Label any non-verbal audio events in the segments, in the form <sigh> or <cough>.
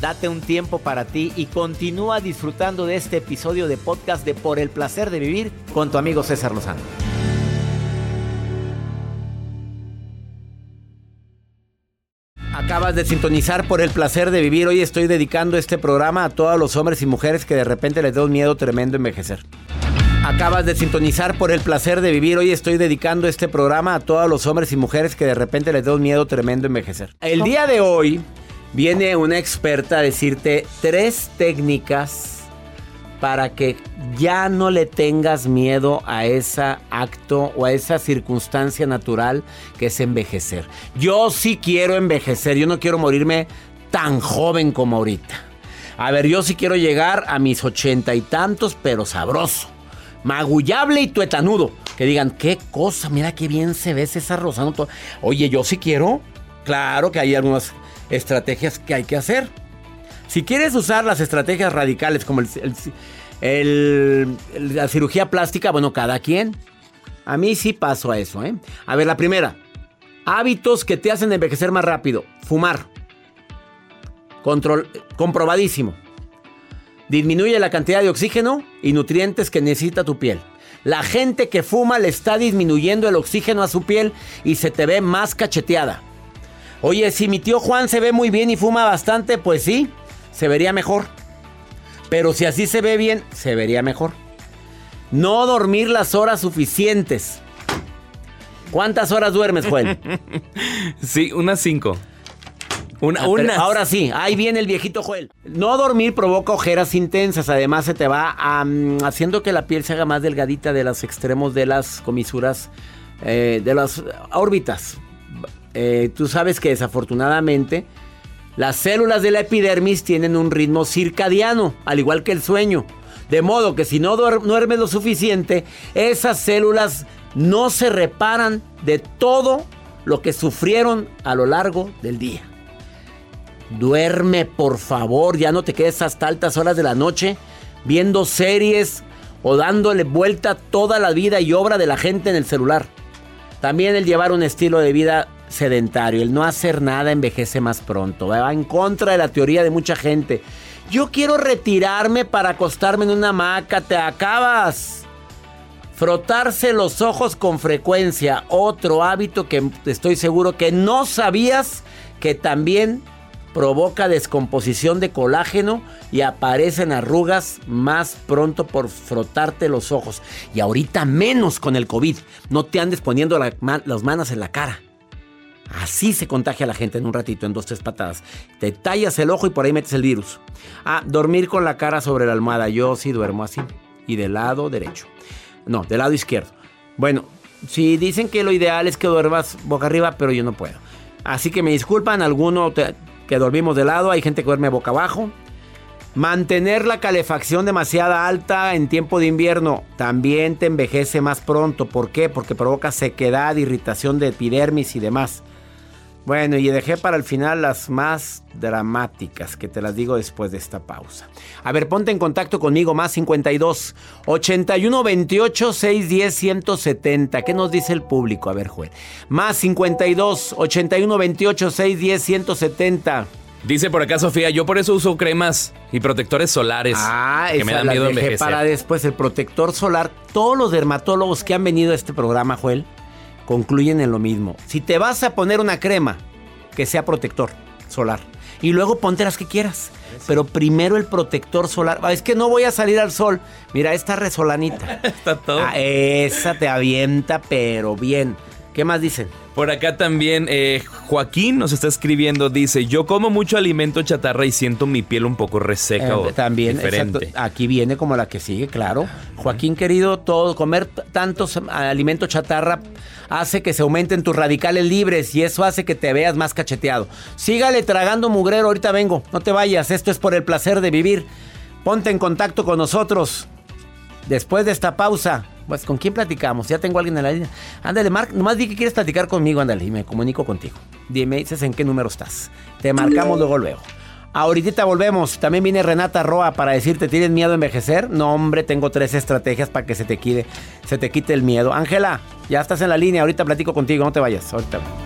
Date un tiempo para ti y continúa disfrutando de este episodio de podcast de Por el placer de vivir con tu amigo César Lozano. Acabas de sintonizar por el placer de vivir. Hoy estoy dedicando este programa a todos los hombres y mujeres que de repente les da un miedo tremendo envejecer. Acabas de sintonizar por el placer de vivir. Hoy estoy dedicando este programa a todos los hombres y mujeres que de repente les da un miedo tremendo envejecer. El día de hoy viene una experta a decirte tres técnicas para que ya no le tengas miedo a ese acto o a esa circunstancia natural que es envejecer. Yo sí quiero envejecer, yo no quiero morirme tan joven como ahorita. A ver, yo sí quiero llegar a mis ochenta y tantos, pero sabroso, magullable y tuetanudo. Que digan, qué cosa, mira qué bien se ve César Rosano. Oye, yo sí quiero. Claro que hay algunas estrategias que hay que hacer. Si quieres usar las estrategias radicales como la cirugía plástica, bueno, cada quien. A mí sí paso a eso, ¿eh? A ver, la primera. Hábitos que te hacen envejecer más rápido. Fumar. Control, comprobadísimo. Disminuye la cantidad de oxígeno y nutrientes que necesita tu piel. La gente que fuma le está disminuyendo el oxígeno a su piel y se te ve más cacheteada. Oye, si mi tío Juan se ve muy bien y fuma bastante, pues sí, se vería mejor. Pero si así se ve bien, se vería mejor. No dormir las horas suficientes. ¿Cuántas horas duermes, Juan? <laughs> sí, unas cinco. Una, ah, Ahora sí, ahí viene el viejito Joel. No dormir provoca ojeras intensas. Además, se te va haciendo que la piel se haga más delgadita de los extremos de las comisuras, eh, de las órbitas. Eh, tú sabes que desafortunadamente las células de la epidermis tienen un ritmo circadiano, al igual que el sueño. De modo que si no duermes lo suficiente, esas células no se reparan de todo lo que sufrieron a lo largo del día. Duerme, por favor, ya no te quedes hasta altas horas de la noche viendo series o dándole vuelta toda la vida y obra de la gente en el celular. También el llevar un estilo de vida sedentario, el no hacer nada envejece más pronto. Va en contra de la teoría de mucha gente. Yo quiero retirarme para acostarme en una hamaca, te acabas. Frotarse los ojos con frecuencia, otro hábito que estoy seguro que no sabías que también provoca descomposición de colágeno y aparecen arrugas más pronto por frotarte los ojos. Y ahorita menos con el COVID. No te andes poniendo las manos en la cara. Así se contagia la gente en un ratito, en dos, tres patadas. Te tallas el ojo y por ahí metes el virus. Ah, dormir con la cara sobre la almohada. Yo sí duermo así. Y del lado derecho. No, del lado izquierdo. Bueno, si dicen que lo ideal es que duermas boca arriba, pero yo no puedo. Así que me disculpan, alguno que dormimos de lado, hay gente que duerme boca abajo. Mantener la calefacción demasiado alta en tiempo de invierno también te envejece más pronto. ¿Por qué? Porque provoca sequedad, irritación de epidermis y demás. Bueno, y dejé para el final las más dramáticas, que te las digo después de esta pausa. A ver, ponte en contacto conmigo, más 52 81 28 610 170. ¿Qué nos dice el público? A ver, Joel. Más 52 81 28 610 170. Dice por acá Sofía, yo por eso uso cremas y protectores solares. Ah, que me dan miedo envejecer. Para después el protector solar. Todos los dermatólogos que han venido a este programa, Joel, concluyen en lo mismo. Si te vas a poner una crema, que sea protector solar. Y luego ponte las que quieras. Pero primero el protector solar. Es que no voy a salir al sol. Mira, esta resolanita. <laughs> Está todo. Ah, esa te avienta, pero bien. ¿Qué más dicen? Por acá también eh, Joaquín nos está escribiendo, dice, yo como mucho alimento chatarra y siento mi piel un poco reseca Eh, o también, diferente. exacto. aquí viene como la que sigue, claro. Joaquín querido, todo comer tantos alimentos chatarra hace que se aumenten tus radicales libres y eso hace que te veas más cacheteado. Sígale tragando mugrero, ahorita vengo, no te vayas, esto es por el placer de vivir. Ponte en contacto con nosotros. Después de esta pausa, pues ¿con quién platicamos? Ya tengo a alguien en la línea. Ándale, Marc, nomás di que quieres platicar conmigo, ándale, y me comunico contigo. Dime, dices en qué número estás. Te marcamos luego, luego. Ahorita volvemos. También viene Renata Roa para decirte, ¿tienes miedo a envejecer? No, hombre, tengo tres estrategias para que se te quite, se te quite el miedo. Ángela, ya estás en la línea, ahorita platico contigo, no te vayas. Ahorita.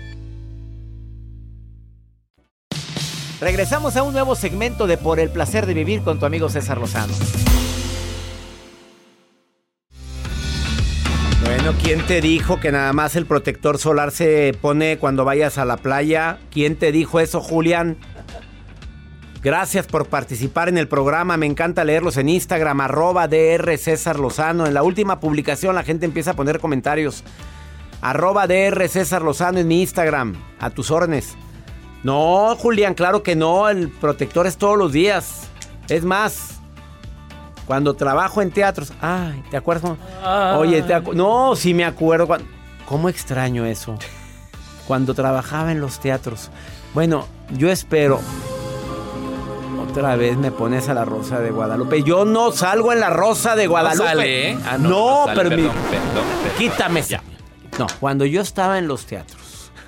Regresamos a un nuevo segmento de Por el placer de vivir con tu amigo César Lozano. Bueno, ¿quién te dijo que nada más el protector solar se pone cuando vayas a la playa? ¿Quién te dijo eso, Julián? Gracias por participar en el programa. Me encanta leerlos en Instagram, arroba DR César Lozano. En la última publicación la gente empieza a poner comentarios. Arroba DR César Lozano en mi Instagram. A tus órdenes. No, Julián, claro que no. El protector es todos los días. Es más, cuando trabajo en teatros. Ay, ¿te acuerdas? Oye, te acu- no, sí me acuerdo. ¿Cómo extraño eso? Cuando trabajaba en los teatros. Bueno, yo espero. Otra vez me pones a la Rosa de Guadalupe. Yo no salgo en la Rosa de Guadalupe. sale, ¿eh? Ah, no, no, no sale, pero mi- perdón, perdón, perdón. Quítame esa. No, cuando yo estaba en los teatros,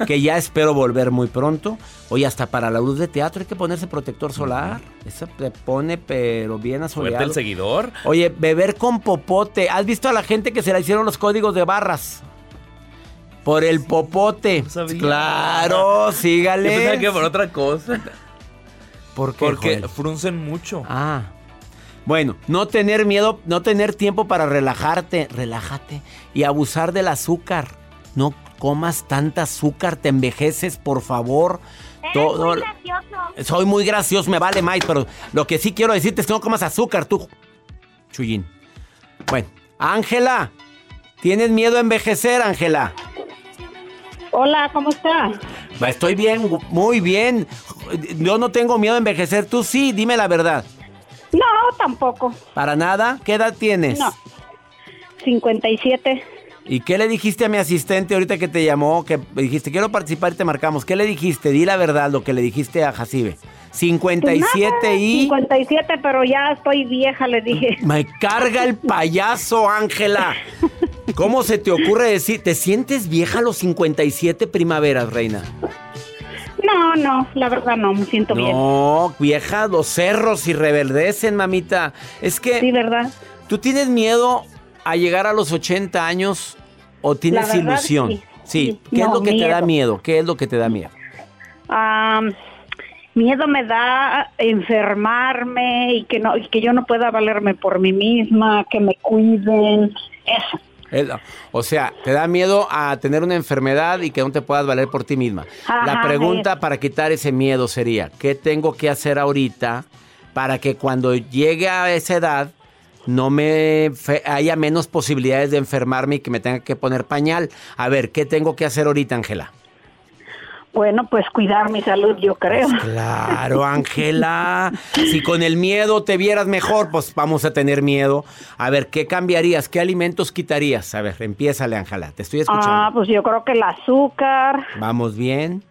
que ya espero volver muy pronto. Oye, hasta para la luz de teatro hay que ponerse protector solar. Eso te pone, pero bien Fuerte asoleado. el seguidor. Oye, beber con popote. ¿Has visto a la gente que se le hicieron los códigos de barras? Por el popote. No. Claro, Yo sígale. pensaba que por otra cosa. ¿Por qué, Porque Joel? fruncen mucho. Ah. Bueno, no tener miedo, no tener tiempo para relajarte, relájate y abusar del azúcar. No comas tanta azúcar, te envejeces, por favor. Todo- Soy muy gracioso, me vale más, pero lo que sí quiero decirte es que no comas azúcar, tú. Chuyín. Bueno, Ángela, ¿tienes miedo a envejecer, Ángela? Hola, ¿cómo está? Estoy bien, muy bien. Yo no tengo miedo a envejecer, tú sí, dime la verdad. No, tampoco. ¿Para nada? ¿Qué edad tienes? No. 57. ¿Y qué le dijiste a mi asistente ahorita que te llamó? Que dijiste, quiero participar y te marcamos. ¿Qué le dijiste? Di la verdad, lo que le dijiste a Jacibe. 57 Nada, y... 57, pero ya estoy vieja, le dije. Me carga el payaso, Ángela. ¿Cómo se te ocurre decir? ¿Te sientes vieja a los 57 primaveras, reina? No, no, la verdad no, me siento bien. No, vieja, los cerros y reverdecen, mamita. Es que... Sí, ¿verdad? ¿Tú tienes miedo a llegar a los 80 años o tienes verdad, ilusión? sí. ¿Qué es lo que te da miedo. ¿Qué es lo que te da miedo? Am, miedo me da enfermarme y que no y que yo no pueda valerme por mí misma, que me cuiden, eso. Es- O sea, te da miedo a tener una enfermedad y que no te puedas valer por ti misma. La pregunta para quitar ese miedo sería, ¿qué tengo que hacer ahorita para que cuando llegue a esa edad no me haya menos posibilidades de enfermarme y que me tenga que poner pañal? A ver, ¿qué tengo que hacer ahorita, Ángela? Bueno, pues cuidar mi salud, yo creo. Claro, Ángela. Si con el miedo te vieras mejor, pues vamos a tener miedo. A ver, ¿qué cambiarías? ¿Qué alimentos quitarías? A ver, empiézale, Ángela. Te estoy escuchando. Ah, pues yo creo que el azúcar, Vamos bien.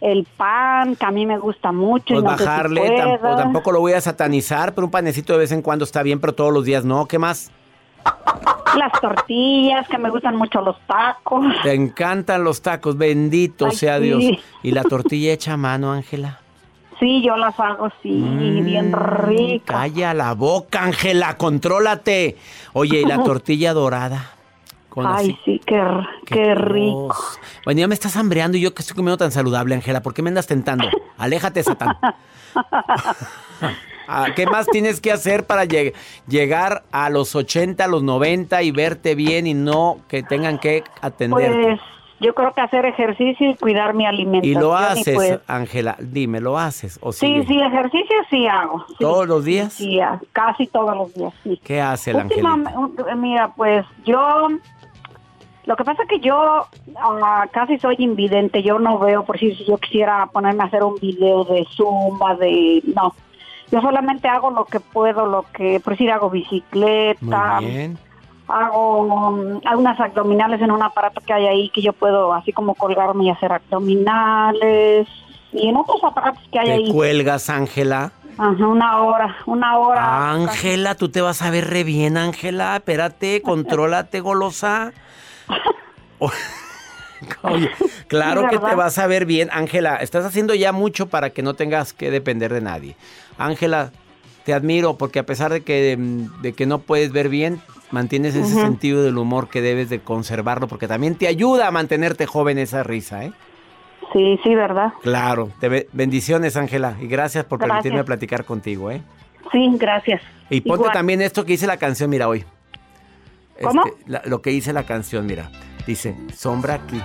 El pan, que a mí me gusta mucho. Pues y no sé si bajarle, tampoco, lo voy a satanizar, pero un panecito de vez en cuando está bien, pero todos los días no. ¿Qué más? Las tortillas, que me gustan mucho los tacos. Te encantan los tacos, bendito Ay, sea sí. Dios. <laughs> ¿Y la tortilla hecha a mano, Ángela? Sí, yo las hago, sí, Mm, bien ricas. Calla la boca, Ángela, contrólate. Oye, ¿y la <laughs> tortilla dorada? Con Ay, así- sí, qué, qué rico. Bueno, ya me estás hambreando y yo que estoy comiendo tan saludable, Ángela. ¿Por qué me andas tentando? <laughs> Aléjate, Satán. <laughs> Ah, ¿Qué más tienes que hacer para lleg- llegar a los 80, a los 90 y verte bien y no que tengan que atenderte? Pues yo creo que hacer ejercicio y cuidar mi y alimentación. lo haces, pues, Ángela. Dime, ¿lo haces o sí, sí, ejercicio sí hago. sí. ¿Todos los días? Sí, casi todos los días, sí. ¿Qué hace el un- mira, pues yo, lo que pasa es que yo ah, casi soy invidente, yo no veo, por si yo quisiera ponerme a hacer un video de zumba, de, no, yo solamente hago lo que puedo, lo que, por decir, hago bicicleta, hago um, algunas abdominales en un aparato que hay ahí que yo puedo así como colgarme y hacer abdominales, y en otros aparatos que hay ¿Te ahí, cuelgas, Ángela? Ajá, una hora, una hora. Ángela, tú te vas a ver re bien, Ángela. Espérate, <laughs> contrólate, golosa. <laughs> Oye, claro que te vas a ver bien, Ángela. Estás haciendo ya mucho para que no tengas que depender de nadie. Ángela, te admiro porque a pesar de que, mm, de que no puedes ver bien, mantienes ese sentido del humor que debes de conservarlo porque también te ayuda a mantenerte joven esa risa, ¿eh? Sí, sí, ¿verdad? Claro. Te be- bendiciones, Ángela, y gracias por Gracias. permitirme platicar contigo, ¿eh? Sí, gracias. Y ponte Igual. también esto que dice la canción, mira, hoy. ¿Cómo? Este, la- lo que dice la canción, mira. Dice, sombra aquí.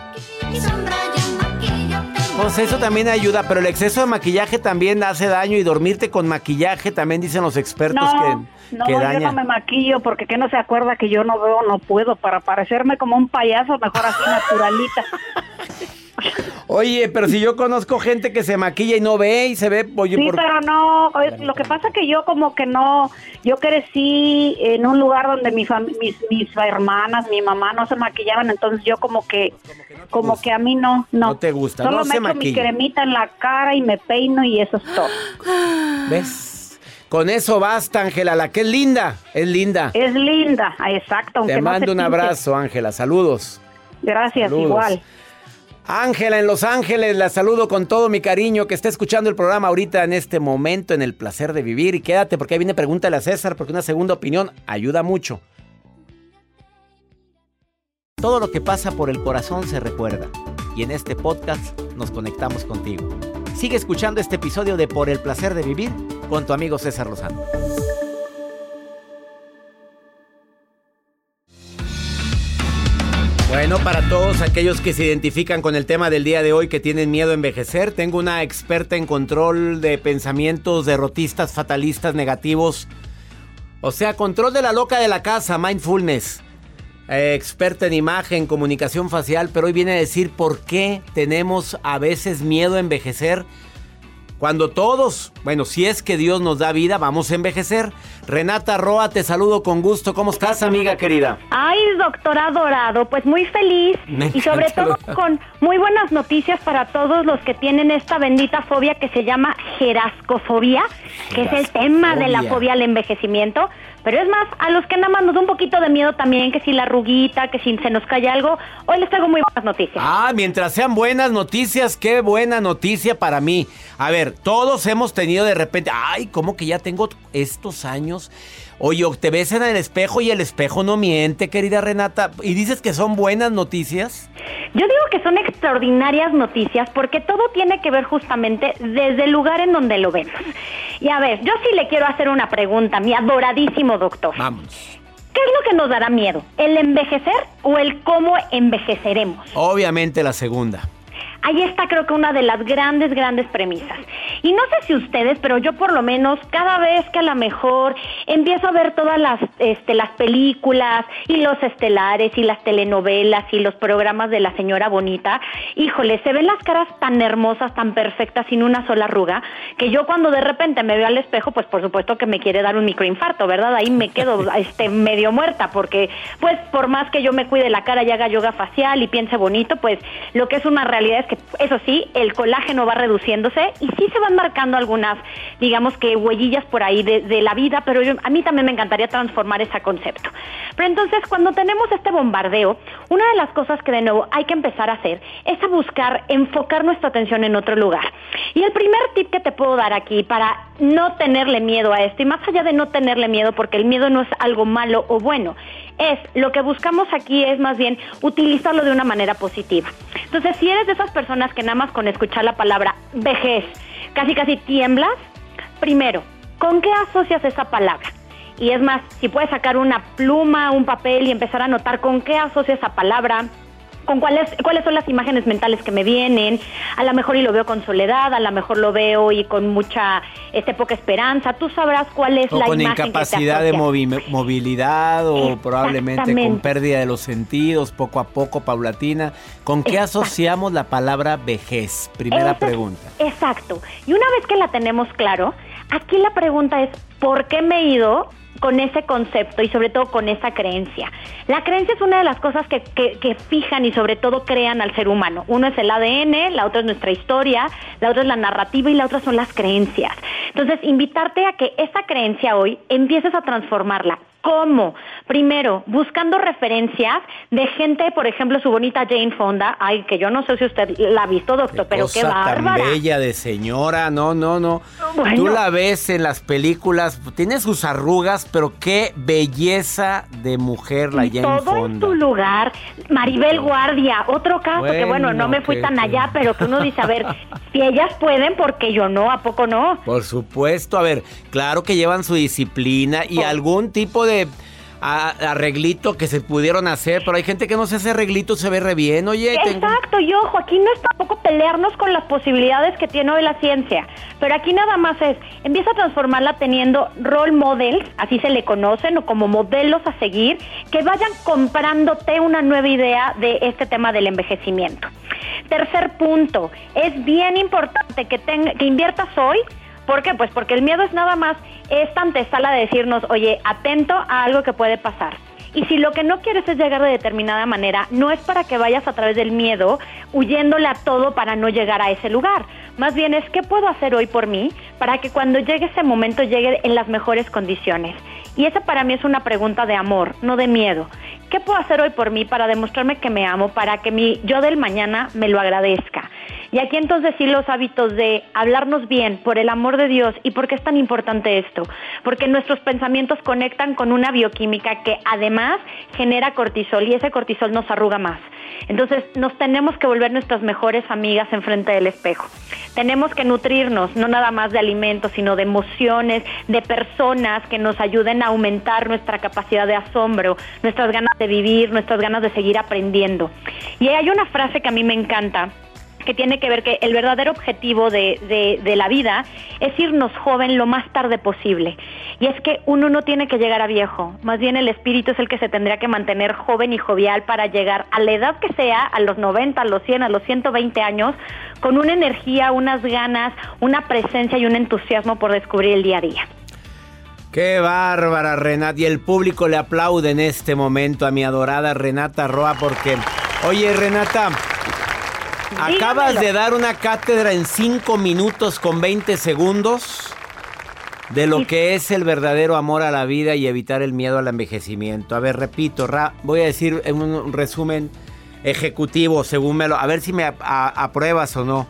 Pues eso también ayuda, pero el exceso de maquillaje también hace daño y dormirte con maquillaje también dicen los expertos No, que, no, que yo daña. no me maquillo porque que no se acuerda que yo no veo, no puedo. Para parecerme como un payaso, mejor así <laughs> naturalita. Oye, pero si yo conozco gente que se maquilla y no ve y se ve, oye, sí, por- pero no, lo que pasa que yo como que no, yo crecí en un lugar donde mi mis, mis hermanas, mi mamá no se maquillaban, entonces yo como que, como que a mí no, no. No te gusta, Solo no me se echo mi cremita en la cara y me peino y eso es todo. ¿ves? Con eso basta, Ángela, la que es linda, es linda. Es linda, exacto. Te mando un abrazo, Ángela, saludos. Gracias, Saludos. igual. Ángela en Los Ángeles, la saludo con todo mi cariño que está escuchando el programa ahorita en este momento, en el placer de vivir. Y quédate porque ahí viene pregúntale a César, porque una segunda opinión ayuda mucho. Todo lo que pasa por el corazón se recuerda. Y en este podcast nos conectamos contigo. Sigue escuchando este episodio de Por el placer de vivir con tu amigo César Lozano. Bueno, para todos aquellos que se identifican con el tema del día de hoy, que tienen miedo a envejecer, tengo una experta en control de pensamientos derrotistas, fatalistas, negativos. O sea, control de la loca de la casa, mindfulness. Eh, experta en imagen, comunicación facial, pero hoy viene a decir por qué tenemos a veces miedo a envejecer. Cuando todos, bueno, si es que Dios nos da vida, vamos a envejecer. Renata Roa, te saludo con gusto. ¿Cómo estás, amiga querida? Ay, doctora Dorado, pues muy feliz <laughs> Me y sobre todo con muy buenas noticias para todos los que tienen esta bendita fobia que se llama gerascofobia, que es el tema de la fobia al envejecimiento. Pero es más, a los que nada más nos da un poquito de miedo también, que si la arruguita, que si se nos cae algo, hoy les traigo muy buenas noticias. Ah, mientras sean buenas noticias, qué buena noticia para mí. A ver, todos hemos tenido de repente, ay, ¿cómo que ya tengo estos años? Oye, te ves en el espejo y el espejo no miente, querida Renata. Y dices que son buenas noticias. Yo digo que son extraordinarias noticias porque todo tiene que ver justamente desde el lugar en donde lo vemos. Y a ver, yo sí le quiero hacer una pregunta, mi adoradísimo doctor. Vamos. ¿Qué es lo que nos dará miedo? ¿El envejecer o el cómo envejeceremos? Obviamente la segunda. Ahí está creo que una de las grandes, grandes premisas. Y no sé si ustedes, pero yo por lo menos cada vez que a lo mejor empiezo a ver todas las, este, las películas y los estelares y las telenovelas y los programas de la señora bonita, híjole, se ven las caras tan hermosas, tan perfectas, sin una sola arruga, que yo cuando de repente me veo al espejo, pues por supuesto que me quiere dar un microinfarto, ¿verdad? Ahí me quedo <laughs> este, medio muerta, porque pues por más que yo me cuide la cara y haga yoga facial y piense bonito, pues lo que es una realidad es que, eso sí, el colágeno va reduciéndose y sí se van marcando algunas, digamos que huellillas por ahí de, la vida, pero a mí también me encantaría transformar ese concepto. Pero entonces, cuando tenemos este bombardeo, una de las cosas que de nuevo hay que empezar a hacer es a buscar enfocar nuestra atención en otro lugar. Y el primer tip que te puedo dar aquí para no tenerle miedo a esto, y más allá de no tenerle miedo, porque el miedo no es algo malo o bueno, es lo que buscamos aquí es más bien utilizarlo de una manera positiva. Entonces, si eres de esas personas que nada más con escuchar la palabra vejez, casi casi tiemblas, primero, ¿con qué asocias esa palabra? Y es más, si puedes sacar una pluma, un papel y empezar a notar con qué asocias esa palabra, con cuáles cuáles son las imágenes mentales que me vienen, a lo mejor y lo veo con soledad, a lo mejor lo veo y con mucha este poca esperanza, tú sabrás cuál es la con imagen incapacidad que de movilidad o probablemente con pérdida de los sentidos, poco a poco, paulatina. ¿Con qué asociamos la palabra vejez? Primera pregunta. Exacto. Y una vez que la tenemos claro, aquí la pregunta es ¿por qué me he ido con ese concepto y sobre todo con esa creencia. La creencia es una de las cosas que, que, fijan y sobre todo crean al ser humano. Uno es el ADN, la otra es nuestra historia, la otra es la narrativa y la otra son las creencias. Entonces, invitarte a que esa creencia hoy empieces a transformarla. ¿Cómo? Primero, buscando referencias de gente, por ejemplo, su bonita Jane Fonda, ay, que yo no sé si usted la ha visto, doctor, pero qué bárbara. tan bella de señora, no, no, no. Tú la ves en las películas, tiene sus arrugas, pero qué belleza de mujer la Jane todo Fonda. en tu lugar. Maribel Guardia, otro caso que bueno, no me fui tan allá, pero que uno dice, a ver, <laughs> si ellas pueden, porque yo no, ¿a poco no? Por supuesto, a ver, claro que llevan su disciplina y oh. algún tipo de arreglito que se pudieron hacer, pero hay gente que no se hace arreglito, se ve re bien, oye. Exacto, y ojo, aquí no es tampoco pelearnos con las posibilidades que tiene hoy la ciencia, pero aquí nada más es, empieza a transformarla teniendo role models, así se le conocen, o como modelos a seguir, que vayan comprándote una nueva idea de este tema del envejecimiento. Tercer punto, es bien importante que, que inviertas hoy ¿Por qué? Pues porque el miedo es nada más esta antesala de decirnos, oye, atento a algo que puede pasar. Y si lo que no quieres es llegar de determinada manera, no es para que vayas a través del miedo huyéndole a todo para no llegar a ese lugar. Más bien es qué puedo hacer hoy por mí para que cuando llegue ese momento llegue en las mejores condiciones. Y esa para mí es una pregunta de amor, no de miedo. ¿Qué puedo hacer hoy por mí para demostrarme que me amo, para que mi yo del mañana me lo agradezca? Y aquí entonces sí los hábitos de hablarnos bien por el amor de Dios. ¿Y por qué es tan importante esto? Porque nuestros pensamientos conectan con una bioquímica que además genera cortisol y ese cortisol nos arruga más. Entonces nos tenemos que volver nuestras mejores amigas enfrente del espejo. Tenemos que nutrirnos no nada más de alimentos, sino de emociones, de personas que nos ayuden a aumentar nuestra capacidad de asombro, nuestras ganas de vivir, nuestras ganas de seguir aprendiendo. Y hay una frase que a mí me encanta que tiene que ver que el verdadero objetivo de, de, la vida es irnos joven lo más tarde posible. Y es que uno no tiene que llegar a viejo, más bien el espíritu es el que se tendría que mantener joven y jovial para llegar a la edad que sea, a los 90, a los 100, a los 120 años, con una energía, unas ganas, una presencia y un entusiasmo por descubrir el día a día. Qué bárbara, Renata. Y el público le aplaude en este momento a mi adorada Renata Roa porque, oye, Renata, Acabas de dar una cátedra en 5 minutos con 20 segundos de lo que es el verdadero amor a la vida y evitar el miedo al envejecimiento. A ver, repito, voy a decir en un resumen ejecutivo, según me lo... A ver si me apruebas o no.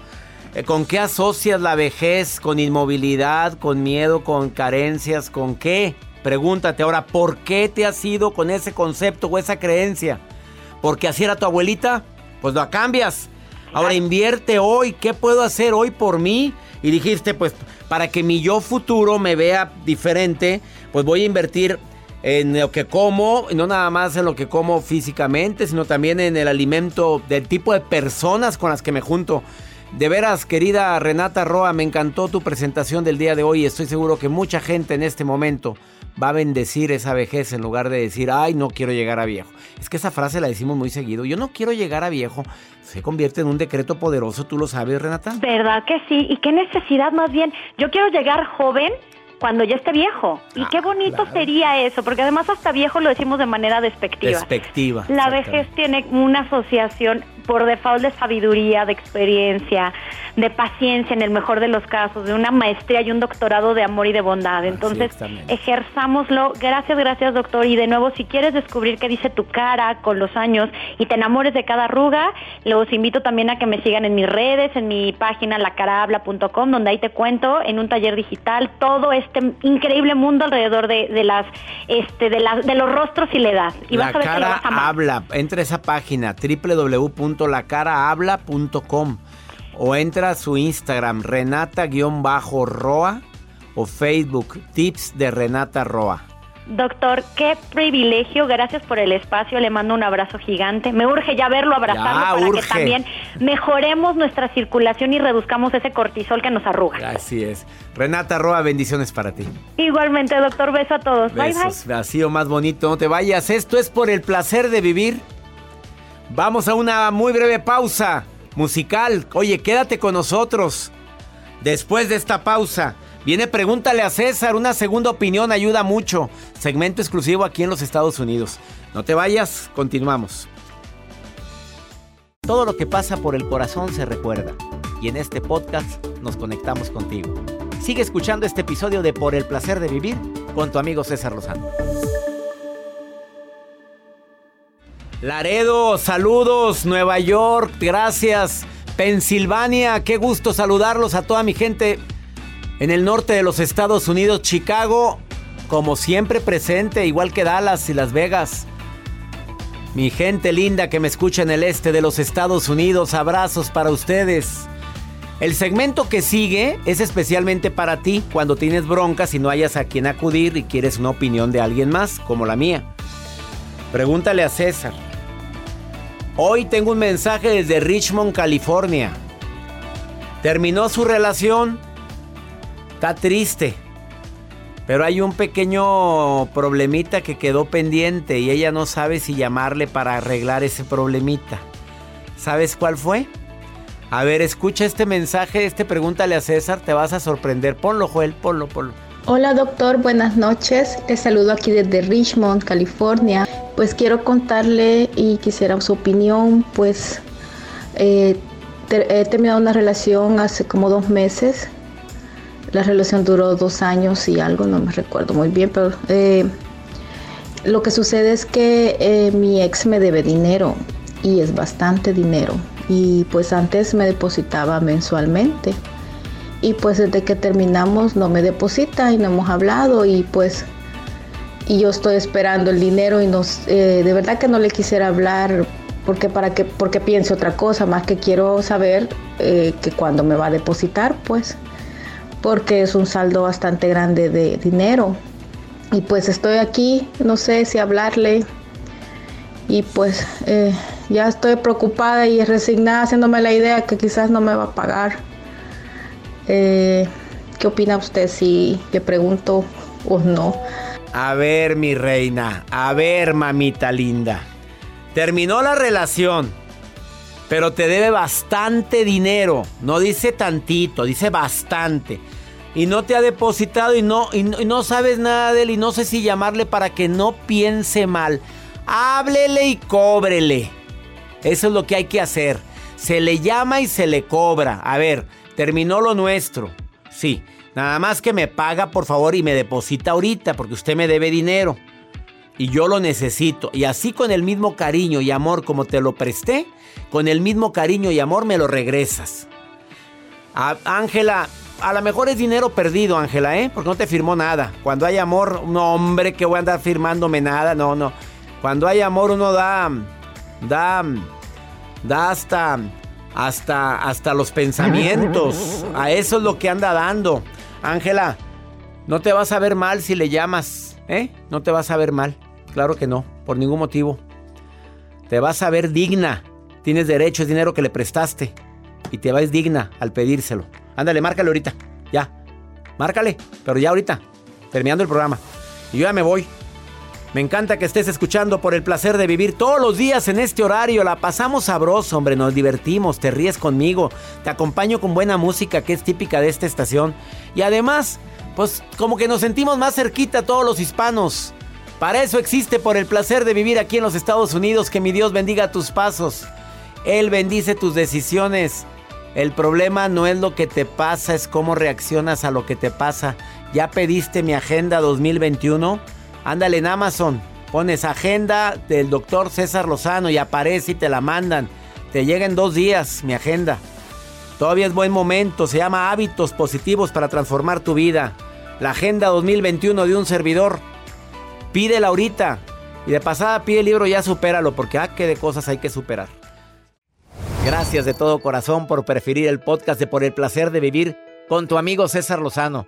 Eh, ¿Con qué asocias la vejez? ¿Con inmovilidad? ¿Con miedo? ¿Con carencias? ¿Con qué? Pregúntate ahora, ¿por qué te has ido con ese concepto o esa creencia? ¿Porque así era tu abuelita? Pues lo cambias. Ahora invierte hoy, ¿qué puedo hacer hoy por mí? Y dijiste, pues para que mi yo futuro me vea diferente, pues voy a invertir en lo que como, no nada más en lo que como físicamente, sino también en el alimento del tipo de personas con las que me junto. De veras, querida Renata Roa, me encantó tu presentación del día de hoy. Estoy seguro que mucha gente en este momento va a bendecir esa vejez en lugar de decir, ay, no quiero llegar a viejo. Es que esa frase la decimos muy seguido. Yo no quiero llegar a viejo. Se convierte en un decreto poderoso, ¿tú lo sabes, Renata? ¿Verdad que sí? ¿Y qué necesidad más bien? Yo quiero llegar joven cuando ya esté viejo. Y Ah, qué bonito claro. sería eso, porque además hasta viejo lo decimos de manera despectiva. Despectiva. La vejez tiene una asociación por default de sabiduría, de experiencia, de paciencia en el mejor de los casos, de una maestría y un doctorado de amor y de bondad. Entonces, ejerzámoslo. Gracias, gracias, doctor. Y de nuevo, si quieres descubrir qué dice tu cara con los años y te enamores de cada arruga, los invito también a que me sigan en mis redes, en mi página lacarahabla.com, donde ahí te cuento en un taller digital todo este increíble mundo alrededor de, de las este de las de los rostros y la edad. Y la vas a ver que cara vas a habla. Entra a esa página www.lacarahabla.com o entra a su Instagram Renata-Roa o Facebook Tips de Renata Roa. Doctor, qué privilegio, gracias por el espacio, le mando un abrazo gigante. Me urge ya verlo, abrazarlo Ya, para urge. que también mejoremos nuestra circulación y reduzcamos ese cortisol que nos arruga. Así es. Renata Roa, bendiciones para ti. Igualmente, doctor, beso a todos. Bye bye. Besos. Así o más bonito, no te vayas. Esto es por el placer de vivir. Vamos a una muy breve pausa musical. Oye, quédate con nosotros. Después de esta pausa, viene Pregúntale a César. Una segunda opinión ayuda mucho. Segmento exclusivo aquí en los Estados Unidos. No te vayas, continuamos. Todo lo que pasa por el corazón se recuerda. Y en este podcast nos conectamos contigo. Sigue escuchando este episodio de Por el placer de vivir con tu amigo César Lozano. Laredo, saludos, Nueva York, gracias. Pensilvania, qué gusto saludarlos a toda mi gente en el norte de los Estados Unidos, Chicago, como siempre presente, igual que Dallas y Las Vegas. Mi gente linda que me escucha en el este de los Estados Unidos, abrazos para ustedes. El segmento que sigue es especialmente para ti cuando tienes broncas y no hayas a quien acudir y quieres una opinión de alguien más, como la mía. Pregúntale a César. Hoy tengo un mensaje desde Richmond, California. Terminó su relación. Está triste. Pero hay un pequeño problemita que quedó pendiente y ella no sabe si llamarle para arreglar ese problemita. ¿Sabes cuál fue? A ver, escucha este mensaje, este pregúntale a César, te vas a sorprender. Ponlo, Joel, ponlo, ponlo. Hola doctor, buenas noches. Les saludo aquí desde Richmond, California. Pues quiero contarle y quisiera su opinión. Pues eh, he terminado una relación hace como dos meses. La relación duró dos años y algo, no me recuerdo muy bien, pero eh, lo que sucede es que eh, mi ex me debe dinero y es bastante dinero. Y pues antes me depositaba mensualmente y pues desde que terminamos no me deposita y no hemos hablado y pues y yo estoy esperando el dinero y nos eh, de verdad que no le quisiera hablar porque para que porque piense otra cosa más que quiero saber eh, que cuando me va a depositar pues porque es un saldo bastante grande de dinero. Y pues estoy aquí no sé si hablarle. Y pues eh, ya estoy preocupada y resignada haciéndome la idea que quizás no me va a pagar. Eh, ¿Qué opina usted si le pregunto o no? A ver, mi reina, a ver, mamita linda. Terminó la relación, pero te debe bastante dinero. No dice tantito, dice bastante. Y no te ha depositado y no, y no, sabes nada de él y no sé si llamarle para que no piense mal. Háblele y cóbrele. Eso es lo que hay que hacer. Se le llama y se le cobra. A ver, terminó lo nuestro. Sí, nada más que me paga por favor y me deposita ahorita porque usted me debe dinero. Y yo lo necesito. Y así con el mismo cariño y amor como te lo presté, con el mismo cariño y amor me lo regresas. A- Ángela, a lo mejor es dinero perdido, Ángela, ¿eh? Porque no te firmó nada. Cuando hay amor, no, hombre, que voy a andar firmándome nada. No, no. Cuando hay amor, uno da. Da. Da hasta. Hasta. Hasta los pensamientos. A eso es lo que anda dando. Ángela, no te vas a ver mal si le llamas, ¿eh? No te vas a ver mal. Claro que no, por ningún motivo. Te vas a ver digna. Tienes derecho, es dinero que le prestaste. y te vas digna al pedírselo. Ándale, márcale ahorita. Ya. Márcale, pero ya ahorita. Terminando el programa. Y yo ya me voy. Me encanta que estés escuchando por el placer de vivir todos los días en este horario. La pasamos sabroso, hombre. Nos divertimos, te ríes conmigo. Te acompaño con buena música que es típica de esta estación. Y además, pues como que nos sentimos más cerquita todos los hispanos. Para eso existe por el placer de vivir aquí en los Estados Unidos. Que mi Dios bendiga tus pasos. Él bendice tus decisiones. El problema no es lo que te pasa, es cómo reaccionas a lo que te pasa. ¿Ya pediste mi agenda 2021? Ándale en Amazon, pones agenda del doctor César Lozano y aparece y te la mandan. Te llega en dos días mi agenda. Todavía es buen momento, se llama Hábitos Positivos para Transformar tu Vida. La agenda 2021 de un servidor. Pídela ahorita. Y de pasada pide el libro ya supéralo, porque ah, qué de cosas hay que superar. Gracias de todo corazón por preferir el podcast de Por el Placer de Vivir con tu amigo César Lozano.